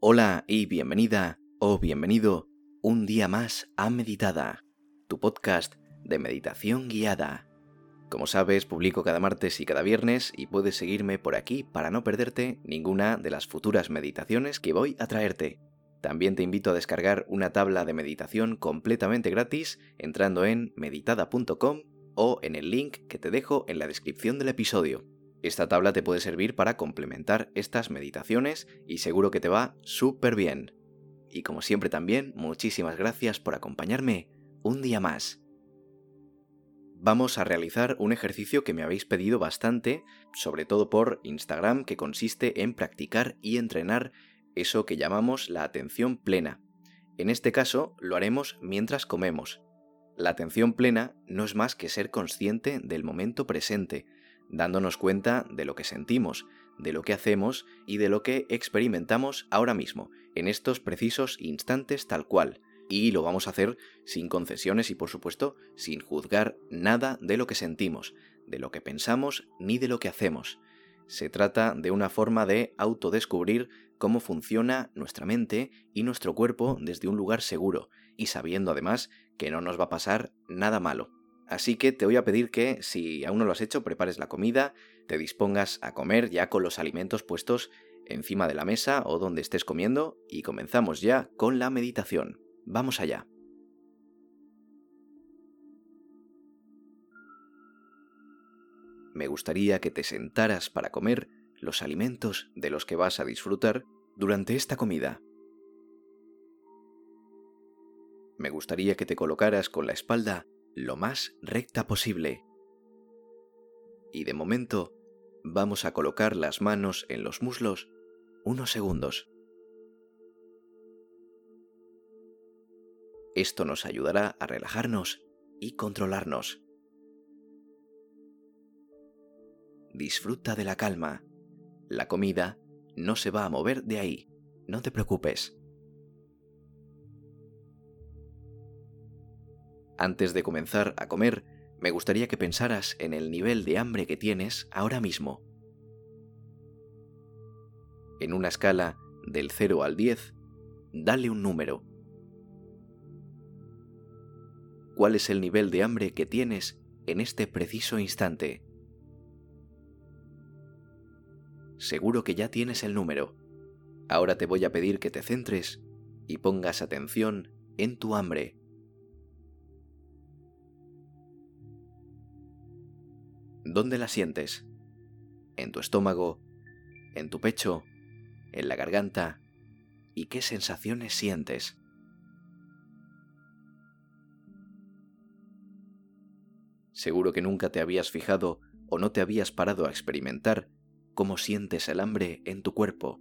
Hola y bienvenida o bienvenido un día más a Meditada, tu podcast de meditación guiada. Como sabes, publico cada martes y cada viernes y puedes seguirme por aquí para no perderte ninguna de las futuras meditaciones que voy a traerte. También te invito a descargar una tabla de meditación completamente gratis entrando en meditada.com o en el link que te dejo en la descripción del episodio. Esta tabla te puede servir para complementar estas meditaciones y seguro que te va súper bien. Y como siempre también, muchísimas gracias por acompañarme un día más. Vamos a realizar un ejercicio que me habéis pedido bastante, sobre todo por Instagram, que consiste en practicar y entrenar eso que llamamos la atención plena. En este caso lo haremos mientras comemos. La atención plena no es más que ser consciente del momento presente, dándonos cuenta de lo que sentimos, de lo que hacemos y de lo que experimentamos ahora mismo, en estos precisos instantes tal cual. Y lo vamos a hacer sin concesiones y por supuesto sin juzgar nada de lo que sentimos, de lo que pensamos ni de lo que hacemos. Se trata de una forma de autodescubrir cómo funciona nuestra mente y nuestro cuerpo desde un lugar seguro, y sabiendo además que no nos va a pasar nada malo. Así que te voy a pedir que, si aún no lo has hecho, prepares la comida, te dispongas a comer ya con los alimentos puestos encima de la mesa o donde estés comiendo y comenzamos ya con la meditación. Vamos allá. Me gustaría que te sentaras para comer los alimentos de los que vas a disfrutar durante esta comida. Me gustaría que te colocaras con la espalda lo más recta posible. Y de momento vamos a colocar las manos en los muslos unos segundos. Esto nos ayudará a relajarnos y controlarnos. Disfruta de la calma. La comida no se va a mover de ahí. No te preocupes. Antes de comenzar a comer, me gustaría que pensaras en el nivel de hambre que tienes ahora mismo. En una escala del 0 al 10, dale un número. ¿Cuál es el nivel de hambre que tienes en este preciso instante? Seguro que ya tienes el número. Ahora te voy a pedir que te centres y pongas atención en tu hambre. ¿Dónde la sientes? ¿En tu estómago? ¿En tu pecho? ¿En la garganta? ¿Y qué sensaciones sientes? Seguro que nunca te habías fijado o no te habías parado a experimentar cómo sientes el hambre en tu cuerpo.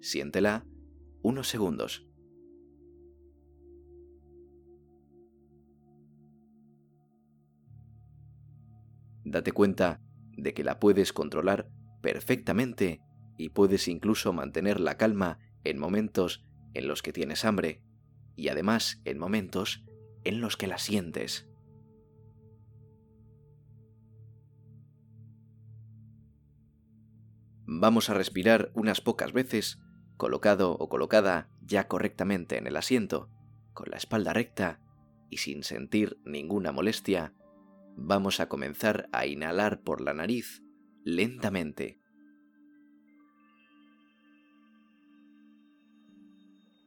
Siéntela unos segundos. Date cuenta de que la puedes controlar perfectamente y puedes incluso mantener la calma en momentos en los que tienes hambre y además en momentos en los que la sientes. Vamos a respirar unas pocas veces, colocado o colocada ya correctamente en el asiento, con la espalda recta y sin sentir ninguna molestia vamos a comenzar a inhalar por la nariz lentamente.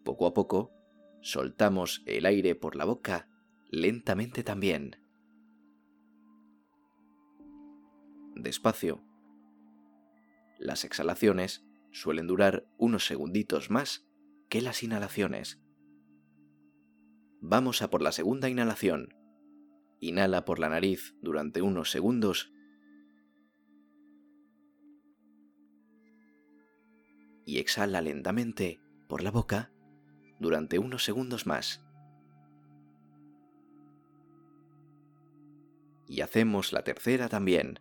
Poco a poco, soltamos el aire por la boca lentamente también. Despacio. Las exhalaciones suelen durar unos segunditos más que las inhalaciones. Vamos a por la segunda inhalación. Inhala por la nariz durante unos segundos y exhala lentamente por la boca durante unos segundos más. Y hacemos la tercera también.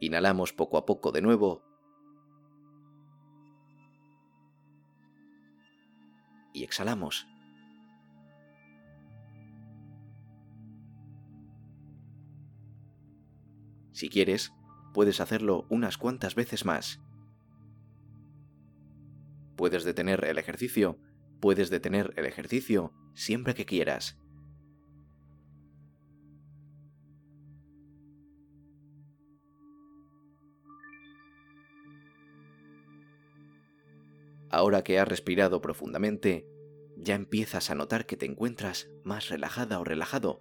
Inhalamos poco a poco de nuevo. Y exhalamos. Si quieres, puedes hacerlo unas cuantas veces más. ¿Puedes detener el ejercicio? Puedes detener el ejercicio siempre que quieras. Ahora que has respirado profundamente, ya empiezas a notar que te encuentras más relajada o relajado,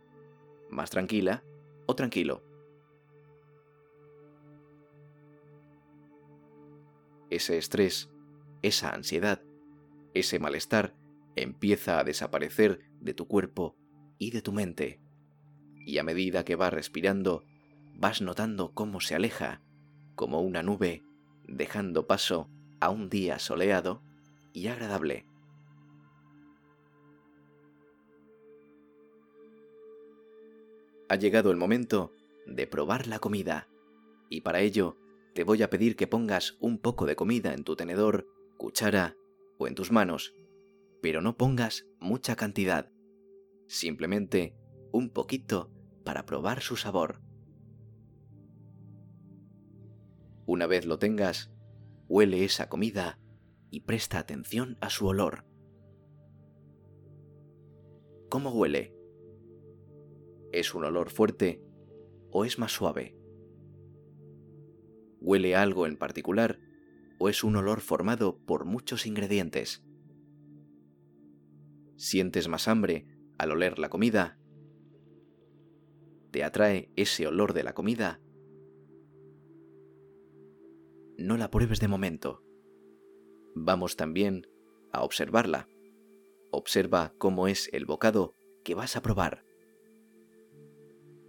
más tranquila o tranquilo. Ese estrés, esa ansiedad, ese malestar empieza a desaparecer de tu cuerpo y de tu mente. Y a medida que vas respirando, vas notando cómo se aleja, como una nube, dejando paso a un día soleado y agradable. Ha llegado el momento de probar la comida, y para ello te voy a pedir que pongas un poco de comida en tu tenedor, cuchara o en tus manos, pero no pongas mucha cantidad, simplemente un poquito para probar su sabor. Una vez lo tengas, huele esa comida y presta atención a su olor. ¿Cómo huele? ¿Es un olor fuerte o es más suave? ¿Huele algo en particular o es un olor formado por muchos ingredientes? ¿Sientes más hambre al oler la comida? ¿Te atrae ese olor de la comida? No la pruebes de momento. Vamos también a observarla. Observa cómo es el bocado que vas a probar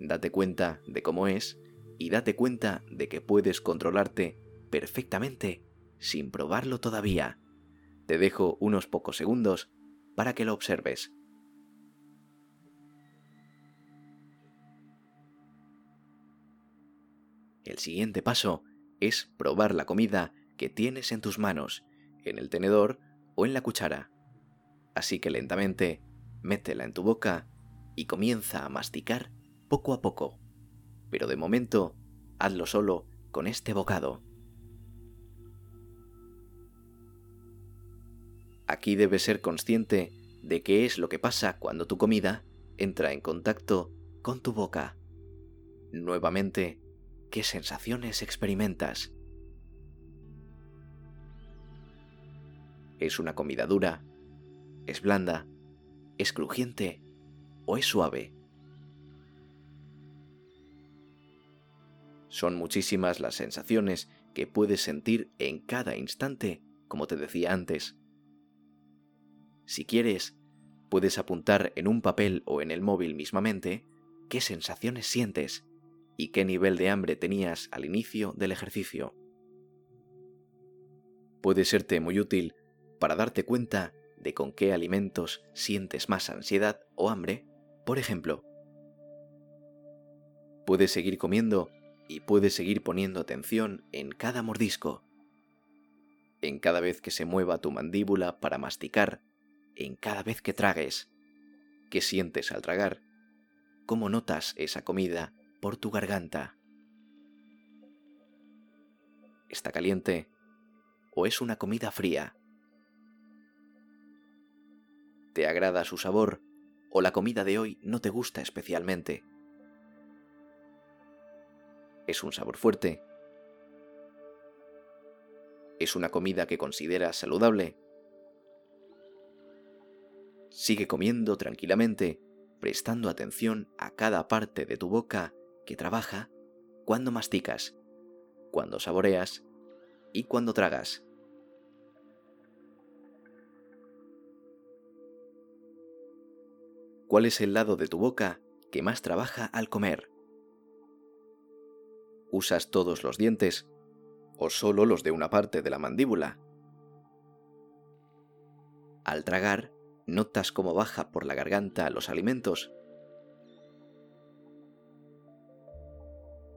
date cuenta de cómo es y date cuenta de que puedes controlarte perfectamente sin probarlo todavía. Te dejo unos pocos segundos para que lo observes. El siguiente paso es probar la comida que tienes en tus manos, en el tenedor o en la cuchara. Así que lentamente, métela en tu boca y comienza a masticar poco a poco, pero de momento hazlo solo con este bocado. Aquí debes ser consciente de qué es lo que pasa cuando tu comida entra en contacto con tu boca. Nuevamente, ¿qué sensaciones experimentas? ¿Es una comida dura? ¿Es blanda? ¿Es crujiente? ¿O es suave? Son muchísimas las sensaciones que puedes sentir en cada instante, como te decía antes. Si quieres, puedes apuntar en un papel o en el móvil mismamente qué sensaciones sientes y qué nivel de hambre tenías al inicio del ejercicio. Puede serte muy útil para darte cuenta de con qué alimentos sientes más ansiedad o hambre, por ejemplo. Puedes seguir comiendo y puedes seguir poniendo atención en cada mordisco, en cada vez que se mueva tu mandíbula para masticar, en cada vez que tragues. ¿Qué sientes al tragar? ¿Cómo notas esa comida por tu garganta? ¿Está caliente o es una comida fría? ¿Te agrada su sabor o la comida de hoy no te gusta especialmente? ¿Es un sabor fuerte? ¿Es una comida que consideras saludable? Sigue comiendo tranquilamente, prestando atención a cada parte de tu boca que trabaja cuando masticas, cuando saboreas y cuando tragas. ¿Cuál es el lado de tu boca que más trabaja al comer? ¿Usas todos los dientes o solo los de una parte de la mandíbula? Al tragar, ¿notas cómo baja por la garganta los alimentos?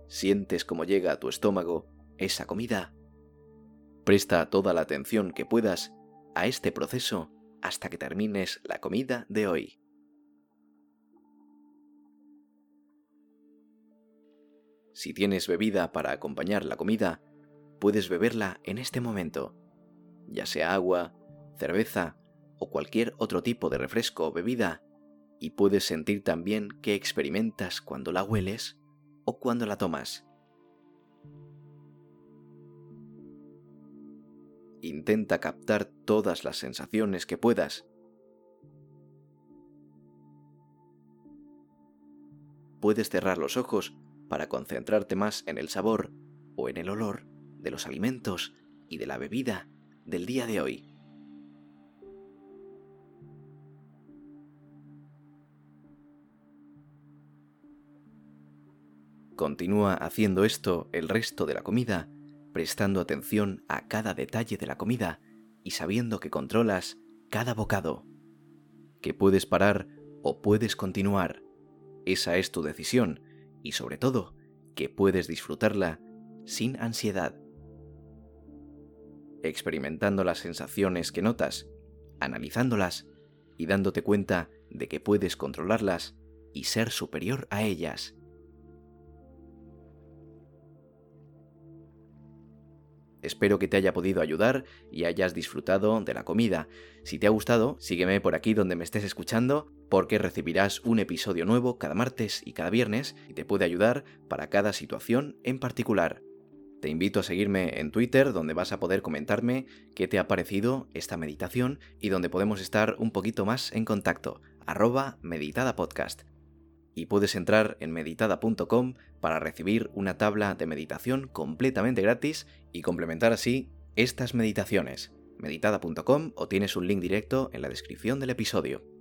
¿Sientes cómo llega a tu estómago esa comida? Presta toda la atención que puedas a este proceso hasta que termines la comida de hoy. Si tienes bebida para acompañar la comida, puedes beberla en este momento, ya sea agua, cerveza o cualquier otro tipo de refresco o bebida y puedes sentir también qué experimentas cuando la hueles o cuando la tomas. Intenta captar todas las sensaciones que puedas. Puedes cerrar los ojos para concentrarte más en el sabor o en el olor de los alimentos y de la bebida del día de hoy. Continúa haciendo esto el resto de la comida, prestando atención a cada detalle de la comida y sabiendo que controlas cada bocado. Que puedes parar o puedes continuar. Esa es tu decisión y sobre todo que puedes disfrutarla sin ansiedad. Experimentando las sensaciones que notas, analizándolas y dándote cuenta de que puedes controlarlas y ser superior a ellas. Espero que te haya podido ayudar y hayas disfrutado de la comida. Si te ha gustado, sígueme por aquí donde me estés escuchando porque recibirás un episodio nuevo cada martes y cada viernes y te puede ayudar para cada situación en particular. Te invito a seguirme en Twitter donde vas a poder comentarme qué te ha parecido esta meditación y donde podemos estar un poquito más en contacto. arroba meditadapodcast y puedes entrar en meditada.com para recibir una tabla de meditación completamente gratis y complementar así estas meditaciones. meditada.com o tienes un link directo en la descripción del episodio.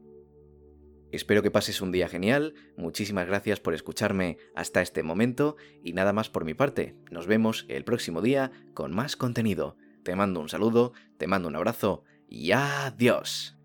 Espero que pases un día genial, muchísimas gracias por escucharme hasta este momento y nada más por mi parte. Nos vemos el próximo día con más contenido. Te mando un saludo, te mando un abrazo y adiós.